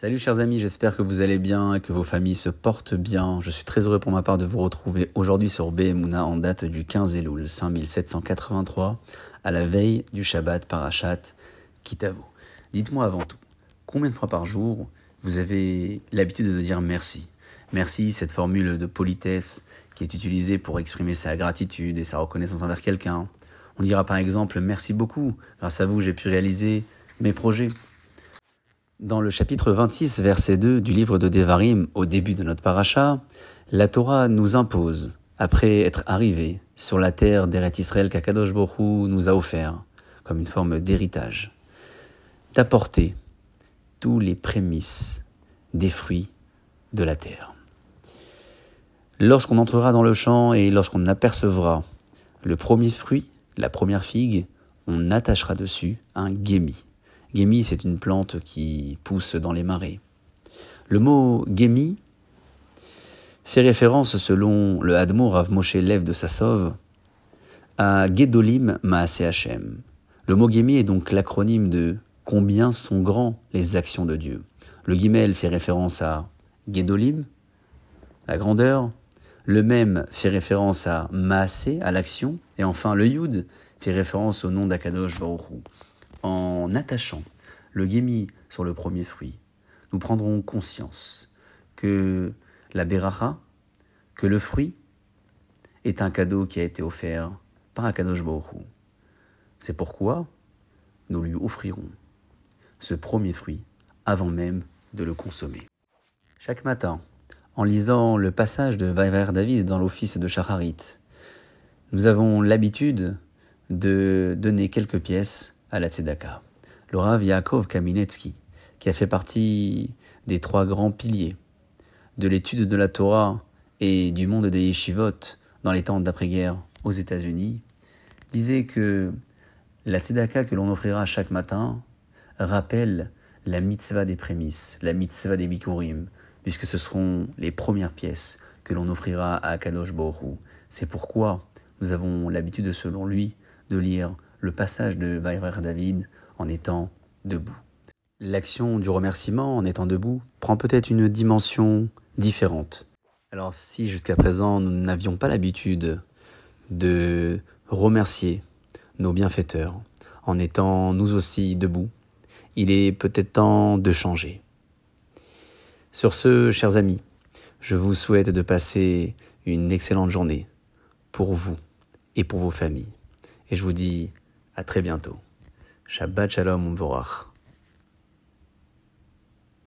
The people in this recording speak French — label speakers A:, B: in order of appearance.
A: Salut chers amis, j'espère que vous allez bien et que vos familles se portent bien. Je suis très heureux pour ma part de vous retrouver aujourd'hui sur Behemuna en date du 15 Elul 5783 à la veille du Shabbat Parashat Kitavo. Dites-moi avant tout, combien de fois par jour vous avez l'habitude de dire merci? Merci, cette formule de politesse qui est utilisée pour exprimer sa gratitude et sa reconnaissance envers quelqu'un. On dira par exemple merci beaucoup, grâce à vous j'ai pu réaliser mes projets. Dans le chapitre 26, verset 2 du livre de Devarim, au début de notre paracha, la Torah nous impose, après être arrivé sur la terre d'Eret Israël qu'Akadosh Borou nous a offert, comme une forme d'héritage, d'apporter tous les prémices des fruits de la terre. Lorsqu'on entrera dans le champ et lorsqu'on apercevra le premier fruit, la première figue, on attachera dessus un guémi. Gémi, c'est une plante qui pousse dans les marais. Le mot Gémi fait référence, selon le Hadmour Rav Moshe Lev de Sassov, à Gedolim Maase Hashem. Le mot Gémi est donc l'acronyme de combien sont grands les actions de Dieu. Le Gimel fait référence à Gedolim, la grandeur. Le même fait référence à Maase, à l'action. Et enfin, le Yud fait référence au nom d'Akadosh Baruch en attachant le guémi sur le premier fruit, nous prendrons conscience que la beracha, que le fruit, est un cadeau qui a été offert par Akadosh Baruch C'est pourquoi nous lui offrirons ce premier fruit avant même de le consommer. Chaque matin, en lisant le passage de Vaiver David dans l'office de Shacharit, nous avons l'habitude de donner quelques pièces à la Tzedaka. Le Rav Yaakov Kaminetsky, qui a fait partie des trois grands piliers de l'étude de la Torah et du monde des yeshivot dans les temps d'après-guerre aux États-Unis, disait que la tzedaka que l'on offrira chaque matin rappelle la mitzvah des prémices, la mitzvah des bikurim, puisque ce seront les premières pièces que l'on offrira à Kadosh Borou. C'est pourquoi nous avons l'habitude, selon lui, de lire le passage de Vaiver David en étant debout. L'action du remerciement en étant debout prend peut-être une dimension différente. Alors si jusqu'à présent nous n'avions pas l'habitude de remercier nos bienfaiteurs en étant nous aussi debout, il est peut-être temps de changer. Sur ce, chers amis, je vous souhaite de passer une excellente journée pour vous et pour vos familles. Et je vous dis à très bientôt. Shabbat Shalom Umvorach.